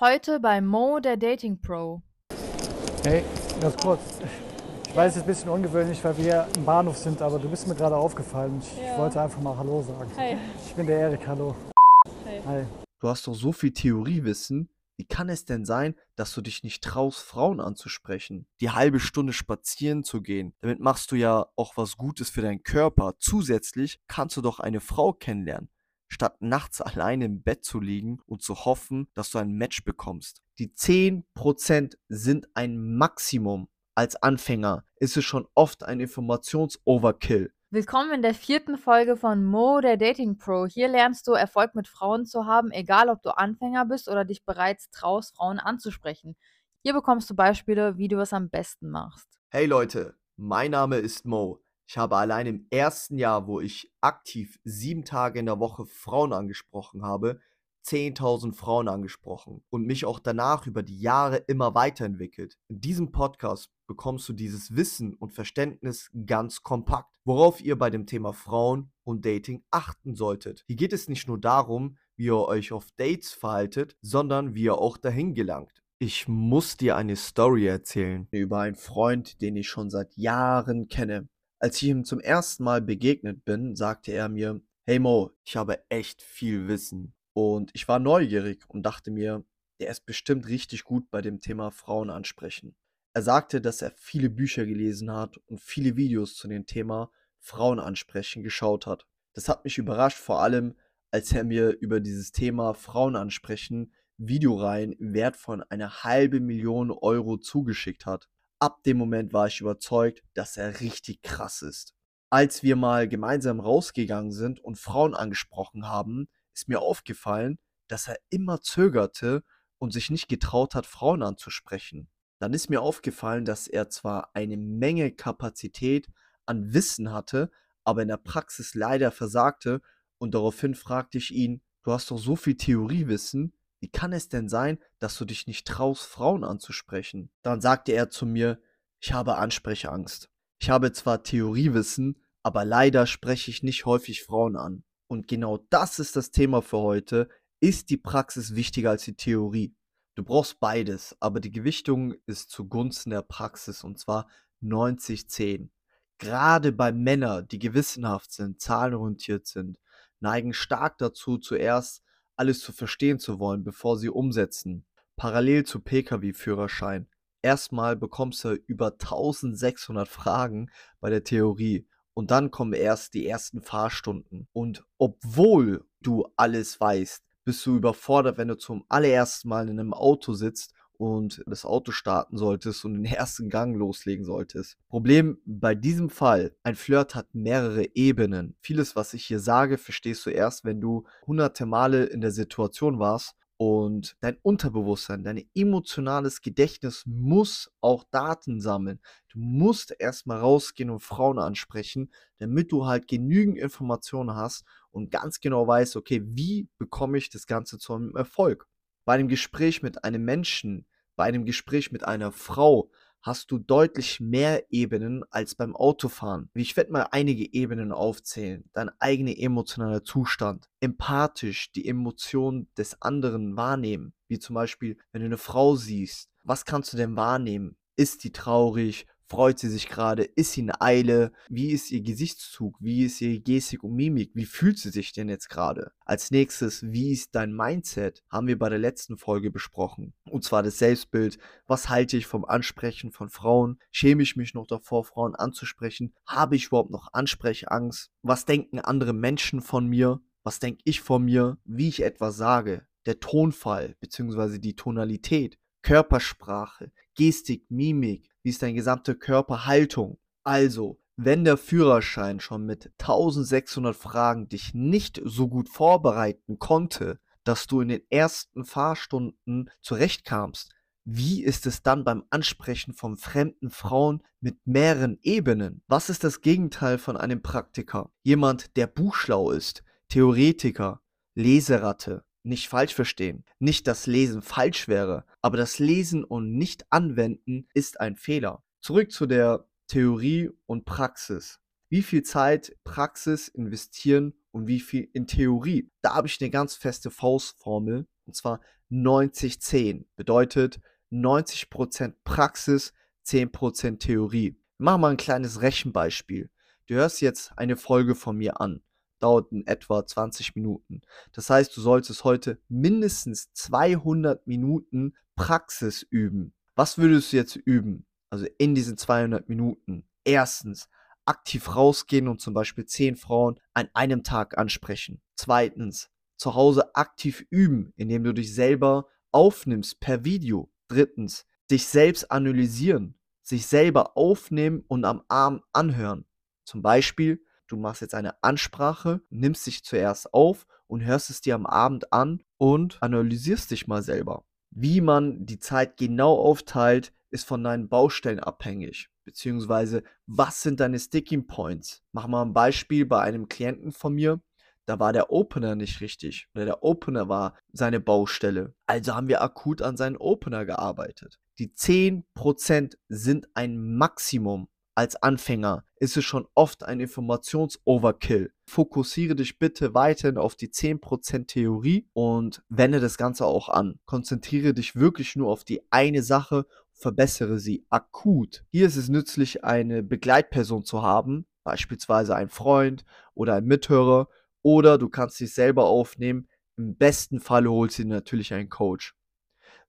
Heute bei Mo, der Dating Pro. Hey, ganz kurz. Ich weiß, es ist ein bisschen ungewöhnlich, weil wir hier im Bahnhof sind, aber du bist mir gerade aufgefallen. Ich Ja. wollte einfach mal Hallo sagen. Hi. Ich bin der Erik, hallo. Hi. Hi. Du hast doch so viel Theoriewissen. Wie kann es denn sein, dass du dich nicht traust, Frauen anzusprechen? Die halbe Stunde spazieren zu gehen. Damit machst du ja auch was Gutes für deinen Körper. Zusätzlich kannst du doch eine Frau kennenlernen, statt nachts alleine im Bett zu liegen und zu hoffen, dass du ein Match bekommst. Die 10% sind ein Maximum. Als Anfänger ist es schon oft ein Informations-Overkill. Willkommen in der vierten Folge von Mo, der Dating Pro. Hier lernst du, Erfolg mit Frauen zu haben, egal ob du Anfänger bist oder dich bereits traust, Frauen anzusprechen. Hier bekommst du Beispiele, wie du es am besten machst. Hey Leute, mein Name ist Mo. Ich habe allein im ersten Jahr, wo ich aktiv sieben Tage in der Woche Frauen angesprochen habe, 10.000 Frauen angesprochen und mich auch danach über die Jahre immer weiterentwickelt. In diesem Podcast bekommst du dieses Wissen und Verständnis ganz kompakt, worauf ihr bei dem Thema Frauen und Dating achten solltet. Hier geht es nicht nur darum, wie ihr euch auf Dates verhaltet, sondern wie ihr auch dahin gelangt. Ich muss dir eine Story erzählen über einen Freund, den ich schon seit Jahren kenne. Als ich ihm zum ersten Mal begegnet bin, sagte er mir, Hey Mo, ich habe echt viel Wissen. Und ich war neugierig und dachte mir, der ist bestimmt richtig gut bei dem Thema Frauen ansprechen. Er sagte, dass er viele Bücher gelesen hat und viele Videos zu dem Thema Frauen ansprechen geschaut hat. Das hat mich überrascht, vor allem als er mir über dieses Thema Frauen ansprechen Videoreihen im Wert von einer halben Million Euro zugeschickt hat. Ab dem Moment war ich überzeugt, dass er richtig krass ist. Als wir mal gemeinsam rausgegangen sind und Frauen angesprochen haben, ist mir aufgefallen, dass er immer zögerte und sich nicht getraut hat, Frauen anzusprechen. Dann ist mir aufgefallen, dass er zwar eine Menge Kapazität an Wissen hatte, aber in der Praxis leider versagte und daraufhin fragte ich ihn, du hast doch so viel Theoriewissen, wie kann es denn sein, dass du dich nicht traust, Frauen anzusprechen? Dann sagte er zu mir, ich habe Ansprechangst. Ich habe zwar Theoriewissen, aber leider spreche ich nicht häufig Frauen an. Und genau das ist das Thema für heute. Ist die Praxis wichtiger als die Theorie? Du brauchst beides, aber die Gewichtung ist zugunsten der Praxis und zwar 90-10. Gerade bei Männern, die gewissenhaft sind, zahlenorientiert sind, neigen stark dazu, zuerst alles zu verstehen zu wollen, bevor sie umsetzen. Parallel zu Pkw-Führerschein. Erstmal bekommst du über 1600 Fragen bei der Theorie und dann kommen erst die ersten Fahrstunden. Und obwohl du alles weißt, bist du überfordert, wenn du zum allerersten Mal in einem Auto sitzt und das Auto starten solltest und den ersten Gang loslegen solltest. Problem bei diesem Fall, ein Flirt hat mehrere Ebenen. Vieles, was ich hier sage, verstehst du erst, wenn du hunderte Male in der Situation warst und dein Unterbewusstsein, dein emotionales Gedächtnis muss auch Daten sammeln. Du musst erstmal rausgehen und Frauen ansprechen, damit du halt genügend Informationen hast und ganz genau weißt, okay, wie bekomme ich das Ganze zu einem Erfolg? Bei einem Gespräch mit einem Menschen, bei einem Gespräch mit einer Frau hast du deutlich mehr Ebenen als beim Autofahren. Ich werde mal einige Ebenen aufzählen. Dein eigener emotionaler Zustand. Empathisch die Emotionen des anderen wahrnehmen. Wie zum Beispiel, wenn du eine Frau siehst. Was kannst du denn wahrnehmen? Ist die traurig? Freut sie sich gerade? Ist sie in Eile? Wie ist ihr Gesichtszug? Wie ist ihre Gestik und Mimik? Wie fühlt sie sich denn jetzt gerade? Als nächstes, wie ist dein Mindset? Haben wir bei der letzten Folge besprochen. Und zwar das Selbstbild. Was halte ich vom Ansprechen von Frauen? Schäme ich mich noch davor, Frauen anzusprechen? Habe ich überhaupt noch Ansprechangst? Was denken andere Menschen von mir? Was denke ich von mir? Wie ich etwas sage? Der Tonfall bzw. die Tonalität. Körpersprache, Gestik, Mimik, wie ist deine gesamte Körperhaltung? Also, wenn der Führerschein schon mit 1600 Fragen dich nicht so gut vorbereiten konnte, dass du in den ersten Fahrstunden zurechtkamst, wie ist es dann beim Ansprechen von fremden Frauen mit mehreren Ebenen? Was ist das Gegenteil von einem Praktiker? Jemand, der buchschlau ist, Theoretiker, Leseratte, nicht falsch verstehen. Nicht, dass Lesen falsch wäre, aber das Lesen und nicht anwenden ist ein Fehler. Zurück zu der Theorie und Praxis. Wie viel Zeit Praxis investieren und wie viel in Theorie? Da habe ich eine ganz feste Faustformel Und zwar 90-10. Bedeutet 90% Praxis, 10% Theorie. Mach mal ein kleines Rechenbeispiel. Du hörst jetzt eine Folge von mir an. Dauert in etwa 20 Minuten. Das heißt, du solltest heute mindestens 200 Minuten Praxis üben. Was würdest du jetzt üben? Also in diesen 200 Minuten. Erstens, aktiv rausgehen und zum Beispiel 10 Frauen an einem Tag ansprechen. Zweitens, zu Hause aktiv üben, indem du dich selber aufnimmst per Video. Drittens, dich selbst analysieren sich selber aufnehmen und am Arm anhören. Zum Beispiel, du machst jetzt eine Ansprache, nimmst dich zuerst auf und hörst es dir am Abend an und analysierst dich mal selber. Wie man die Zeit genau aufteilt, ist von deinen Baustellen abhängig. Beziehungsweise, was sind deine Sticking Points? Mach mal ein Beispiel bei einem Klienten von mir. Da war der Opener nicht richtig. Oder der Opener war seine Baustelle. Also haben wir akut an seinen Opener gearbeitet. Die 10% sind ein Maximum. Als Anfänger ist es schon oft ein Informations-Overkill. Fokussiere dich bitte weiterhin auf die 10% Theorie und wende das Ganze auch an. Konzentriere dich wirklich nur auf die eine Sache, verbessere sie akut. Hier ist es nützlich, eine Begleitperson zu haben, beispielsweise ein Freund oder ein Mithörer, oder du kannst dich selber aufnehmen. Im besten Falle holst du dir natürlich einen Coach.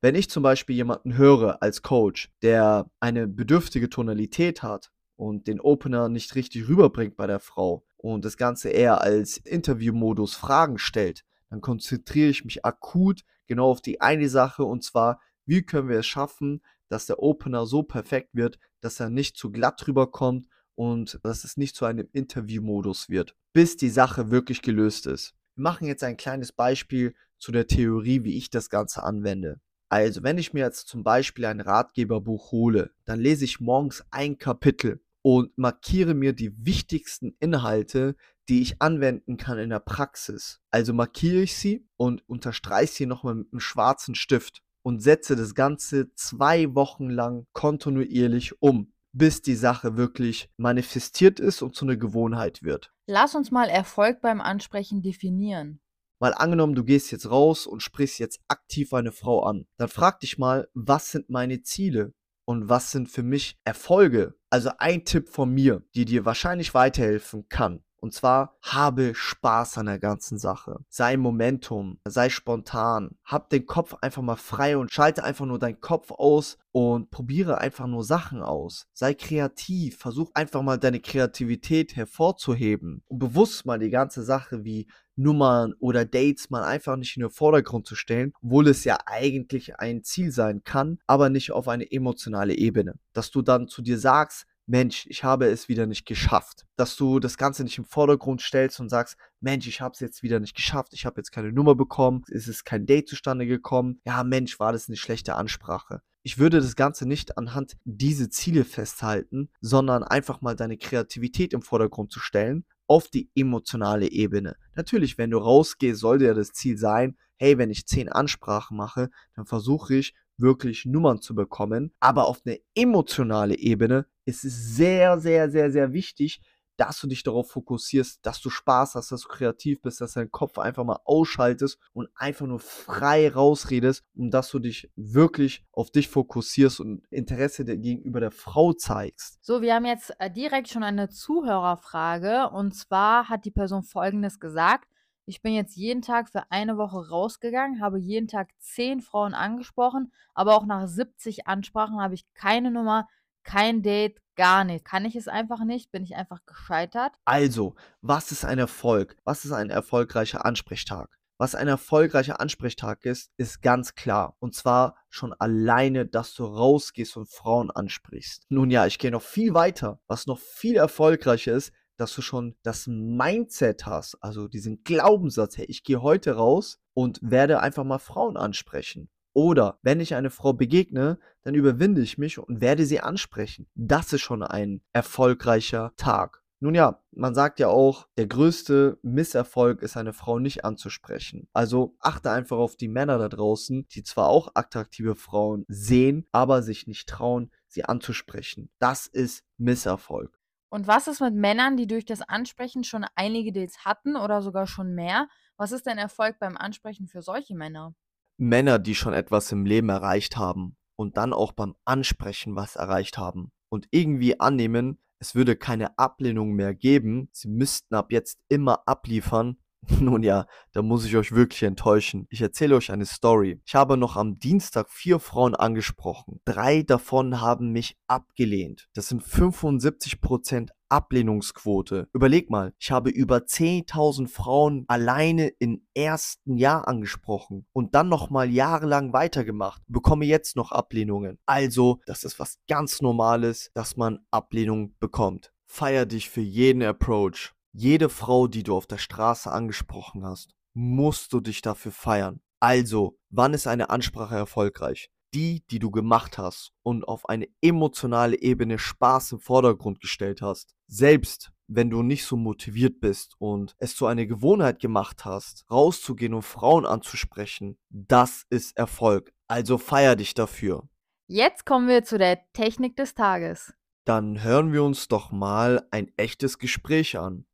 Wenn ich zum Beispiel jemanden höre als Coach, der eine bedürftige Tonalität hat und den Opener nicht richtig rüberbringt bei der Frau und das Ganze eher als Interviewmodus Fragen stellt, dann konzentriere ich mich akut genau auf die eine Sache und zwar, wie können wir es schaffen, dass der Opener so perfekt wird, dass er nicht zu glatt rüberkommt und dass es nicht zu einem Interviewmodus wird, bis die Sache wirklich gelöst ist. Wir machen jetzt ein kleines Beispiel zu der Theorie, wie ich das Ganze anwende. Also, wenn ich mir jetzt zum Beispiel ein Ratgeberbuch hole, dann lese ich morgens ein Kapitel und markiere mir die wichtigsten Inhalte, die ich anwenden kann in der Praxis. Also markiere ich sie und unterstreiche sie nochmal mit einem schwarzen Stift und setze das Ganze zwei Wochen lang kontinuierlich um, bis die Sache wirklich manifestiert ist und zu einer Gewohnheit wird. Lass uns mal Erfolg beim Ansprechen definieren. Mal angenommen, du gehst jetzt raus und sprichst jetzt aktiv eine Frau an. Dann frag dich mal, was sind meine Ziele? Und was sind für mich Erfolge? Also ein Tipp von mir, die dir wahrscheinlich weiterhelfen kann. Und zwar habe Spaß an der ganzen Sache. Sei Momentum, sei spontan. Hab den Kopf einfach mal frei und schalte einfach nur deinen Kopf aus und probiere einfach nur Sachen aus. Sei kreativ, versuch einfach mal deine Kreativität hervorzuheben und bewusst mal die ganze Sache wie Nummern oder Dates mal einfach nicht in den Vordergrund zu stellen, obwohl es ja eigentlich ein Ziel sein kann, aber nicht auf eine emotionale Ebene. Dass du dann zu dir sagst, Mensch, ich habe es wieder nicht geschafft. Dass du das Ganze nicht im Vordergrund stellst und sagst, Mensch, ich habe es jetzt wieder nicht geschafft, ich habe jetzt keine Nummer bekommen, es ist kein Date zustande gekommen. Ja, Mensch, war das eine schlechte Ansprache. Ich würde das Ganze nicht anhand diese Ziele festhalten, sondern einfach mal deine Kreativität im Vordergrund zu stellen, auf die emotionale Ebene. Natürlich, wenn du rausgehst, sollte ja das Ziel sein, hey, wenn ich zehn Ansprachen mache, dann versuche ich wirklich Nummern zu bekommen. Aber auf eine emotionale Ebene ist es sehr, sehr, sehr, sehr wichtig, dass du dich darauf fokussierst, dass du Spaß hast, dass du kreativ bist, dass dein Kopf einfach mal ausschaltest und einfach nur frei rausredest und dass du dich wirklich auf dich fokussierst und Interesse gegenüber der Frau zeigst. So, wir haben jetzt äh, direkt schon eine Zuhörerfrage und zwar hat die Person Folgendes gesagt. Ich bin jetzt jeden Tag für eine Woche rausgegangen, habe jeden Tag zehn Frauen angesprochen, aber auch nach 70 Ansprachen habe ich keine Nummer, kein Date, gar nicht. Kann ich es einfach nicht? Bin ich einfach gescheitert? Also, was ist ein Erfolg? Was ist ein erfolgreicher Ansprechtag? Was ein erfolgreicher Ansprechtag ist, ist ganz klar. Und zwar schon alleine, dass du rausgehst und Frauen ansprichst. Nun ja, ich gehe noch viel weiter. Was noch viel erfolgreicher ist, dass du schon das Mindset hast, also diesen Glaubenssatz, hey, ich gehe heute raus und werde einfach mal Frauen ansprechen. Oder wenn ich eine Frau begegne, dann überwinde ich mich und werde sie ansprechen. Das ist schon ein erfolgreicher Tag. Nun ja, man sagt ja auch, der größte Misserfolg ist eine Frau nicht anzusprechen. Also achte einfach auf die Männer da draußen, die zwar auch attraktive Frauen sehen, aber sich nicht trauen, sie anzusprechen. Das ist Misserfolg. Und was ist mit Männern, die durch das Ansprechen schon einige Dates hatten oder sogar schon mehr? Was ist denn Erfolg beim Ansprechen für solche Männer? Männer, die schon etwas im Leben erreicht haben und dann auch beim Ansprechen was erreicht haben und irgendwie annehmen, es würde keine Ablehnung mehr geben, sie müssten ab jetzt immer abliefern, nun ja, da muss ich euch wirklich enttäuschen. Ich erzähle euch eine Story. Ich habe noch am Dienstag vier Frauen angesprochen. Drei davon haben mich abgelehnt. Das sind 75% Ablehnungsquote. Überleg mal, ich habe über 10.000 Frauen alleine im ersten Jahr angesprochen und dann nochmal jahrelang weitergemacht. Bekomme jetzt noch Ablehnungen. Also, das ist was ganz Normales, dass man Ablehnung bekommt. Feier dich für jeden Approach. Jede Frau, die du auf der Straße angesprochen hast, musst du dich dafür feiern. Also, wann ist eine Ansprache erfolgreich? Die, die du gemacht hast und auf eine emotionale Ebene Spaß im Vordergrund gestellt hast. Selbst wenn du nicht so motiviert bist und es zu einer Gewohnheit gemacht hast, rauszugehen und Frauen anzusprechen, das ist Erfolg. Also feier dich dafür. Jetzt kommen wir zu der Technik des Tages. Dann hören wir uns doch mal ein echtes Gespräch an.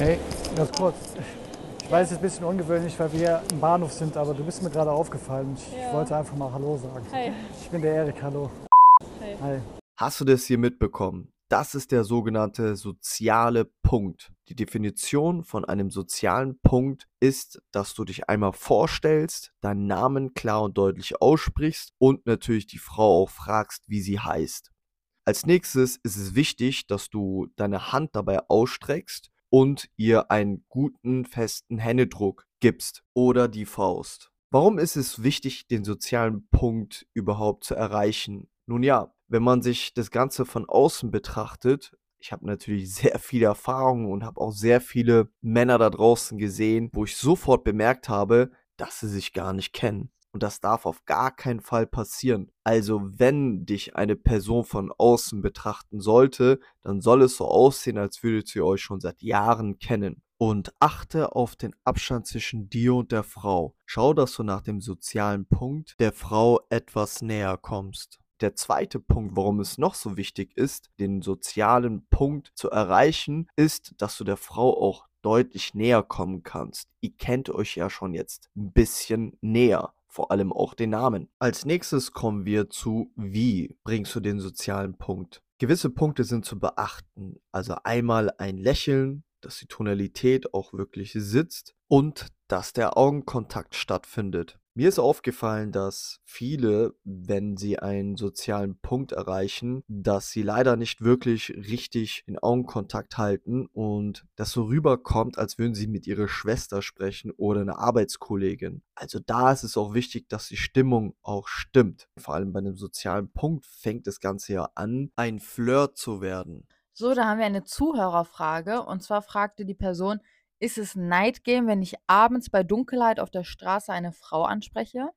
Hey, ganz kurz. Ich weiß, es ist ein bisschen ungewöhnlich, weil wir im Bahnhof sind, aber du bist mir gerade aufgefallen. Ich Ja. wollte einfach mal Hallo sagen. Hi. Ich bin der Erik, hallo. Hi. Hi. Hast du das hier mitbekommen? Das ist der sogenannte soziale Punkt. Die Definition von einem sozialen Punkt ist, dass du dich einmal vorstellst, deinen Namen klar und deutlich aussprichst und natürlich die Frau auch fragst, wie sie heißt. Als nächstes ist es wichtig, dass du deine Hand dabei ausstreckst und ihr einen guten, festen Händedruck gibst oder die Faust. Warum ist es wichtig, den sozialen Punkt überhaupt zu erreichen? Nun ja, wenn man sich das Ganze von außen betrachtet, ich habe natürlich sehr viele Erfahrungen und habe auch sehr viele Männer da draußen gesehen, wo ich sofort bemerkt habe, dass sie sich gar nicht kennen. Und das darf auf gar keinen Fall passieren. Also wenn dich eine Person von außen betrachten sollte, dann soll es so aussehen, als würdet ihr euch schon seit Jahren kennen. Und achte auf den Abstand zwischen dir und der Frau. Schau, dass du nach dem sozialen Punkt der Frau etwas näher kommst. Der zweite Punkt, warum es noch so wichtig ist, den sozialen Punkt zu erreichen, ist, dass du der Frau auch deutlich näher kommen kannst. Ihr kennt euch ja schon jetzt ein bisschen näher vor allem auch den Namen. Als nächstes kommen wir zu wie bringst du den sozialen Punkt. Gewisse Punkte sind zu beachten. Also einmal ein Lächeln, dass die Tonalität auch wirklich sitzt und dass der Augenkontakt stattfindet. Mir ist aufgefallen, dass viele, wenn sie einen sozialen Punkt erreichen, dass sie leider nicht wirklich richtig in Augenkontakt halten und das so rüberkommt, als würden sie mit ihrer Schwester sprechen oder einer Arbeitskollegin. Also da ist es auch wichtig, dass die Stimmung auch stimmt. Vor allem bei einem sozialen Punkt fängt das Ganze ja an, ein Flirt zu werden. So, da haben wir eine Zuhörerfrage. Und zwar fragte die Person, ist es Night Game, wenn ich abends bei Dunkelheit auf der Straße eine Frau anspreche?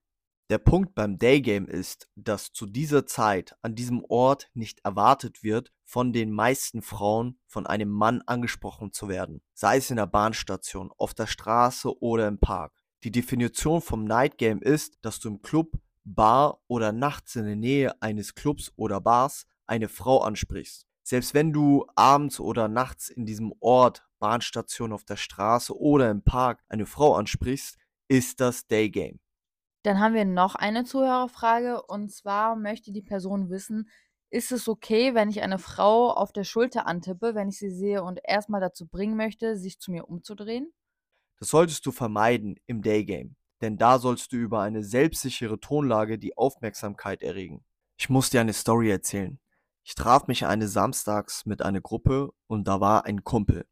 Der Punkt beim Daygame ist, dass zu dieser Zeit an diesem Ort nicht erwartet wird, von den meisten Frauen von einem Mann angesprochen zu werden, sei es in der Bahnstation, auf der Straße oder im Park. Die Definition vom Night Game ist, dass du im Club, Bar oder nachts in der Nähe eines Clubs oder Bars eine Frau ansprichst. Selbst wenn du abends oder nachts in diesem Ort, Bahnstation, auf der Straße oder im Park eine Frau ansprichst, ist das Daygame. Dann haben wir noch eine Zuhörerfrage und zwar möchte die Person wissen, ist es okay, wenn ich eine Frau auf der Schulter antippe, wenn ich sie sehe und erstmal dazu bringen möchte, sich zu mir umzudrehen? Das solltest du vermeiden im Daygame, denn da sollst du über eine selbstsichere Tonlage die Aufmerksamkeit erregen. Ich muss dir eine Story erzählen. Ich traf mich eines Samstags mit einer Gruppe und da war ein Kumpel,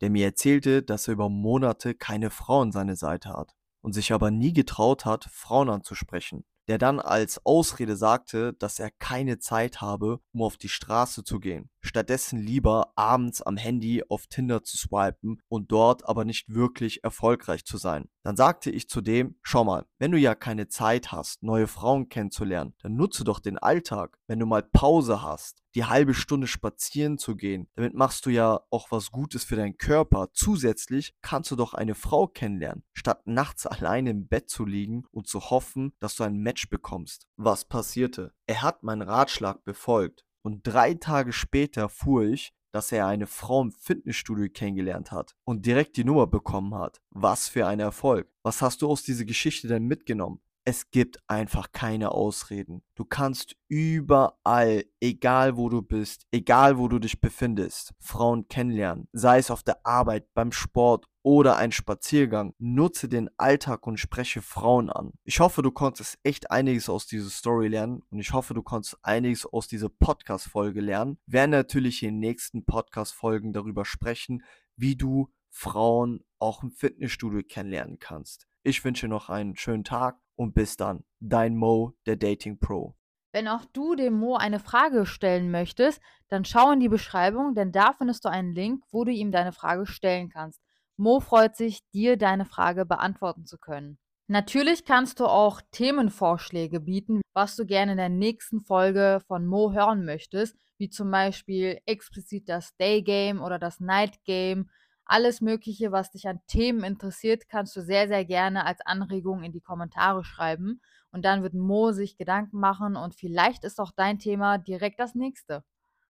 der mir erzählte, dass er über Monate keine Frau an seiner Seite hat und sich aber nie getraut hat, Frauen anzusprechen. Der dann als Ausrede sagte, dass er keine Zeit habe, um auf die Straße zu gehen. Stattdessen lieber abends am Handy auf Tinder zu swipen und dort aber nicht wirklich erfolgreich zu sein. Dann sagte ich zu dem, schau mal, wenn du ja keine Zeit hast, neue Frauen kennenzulernen, dann nutze doch den Alltag. Wenn du mal Pause hast, die halbe Stunde spazieren zu gehen, damit machst du ja auch was Gutes für deinen Körper. Zusätzlich kannst du doch eine Frau kennenlernen, statt nachts alleine im Bett zu liegen und zu hoffen, dass du ein Match bekommst. Was passierte? Er hat meinen Ratschlag befolgt und drei Tage später fuhr ich, dass er eine Frau im Fitnessstudio kennengelernt hat und direkt die Nummer bekommen hat. Was für ein Erfolg. Was hast du aus dieser Geschichte denn mitgenommen? Es gibt einfach keine Ausreden. Du kannst überall, egal wo du bist, egal wo du dich befindest, Frauen kennenlernen. Sei es auf der Arbeit, beim Sport oder ein Spaziergang. Nutze den Alltag und spreche Frauen an. Ich hoffe, du konntest echt einiges aus dieser Story lernen und ich hoffe, du konntest einiges aus dieser Podcast-Folge lernen. Wir werden natürlich in den nächsten Podcast-Folgen darüber sprechen, wie du Frauen auch im Fitnessstudio kennenlernen kannst. Ich wünsche noch einen schönen Tag und bis dann. Dein Mo, der Dating Pro. Wenn auch du dem Mo eine Frage stellen möchtest, dann schau in die Beschreibung, denn da findest du einen Link, wo du ihm deine Frage stellen kannst. Mo freut sich, dir deine Frage beantworten zu können. Natürlich kannst du auch Themenvorschläge bieten, was du gerne in der nächsten Folge von Mo hören möchtest, wie zum Beispiel explizit das Day Game oder das Night Game alles Mögliche, was dich an Themen interessiert, kannst du sehr, sehr gerne als Anregung in die Kommentare schreiben. Und dann wird Mo sich Gedanken machen und vielleicht ist auch dein Thema direkt das nächste.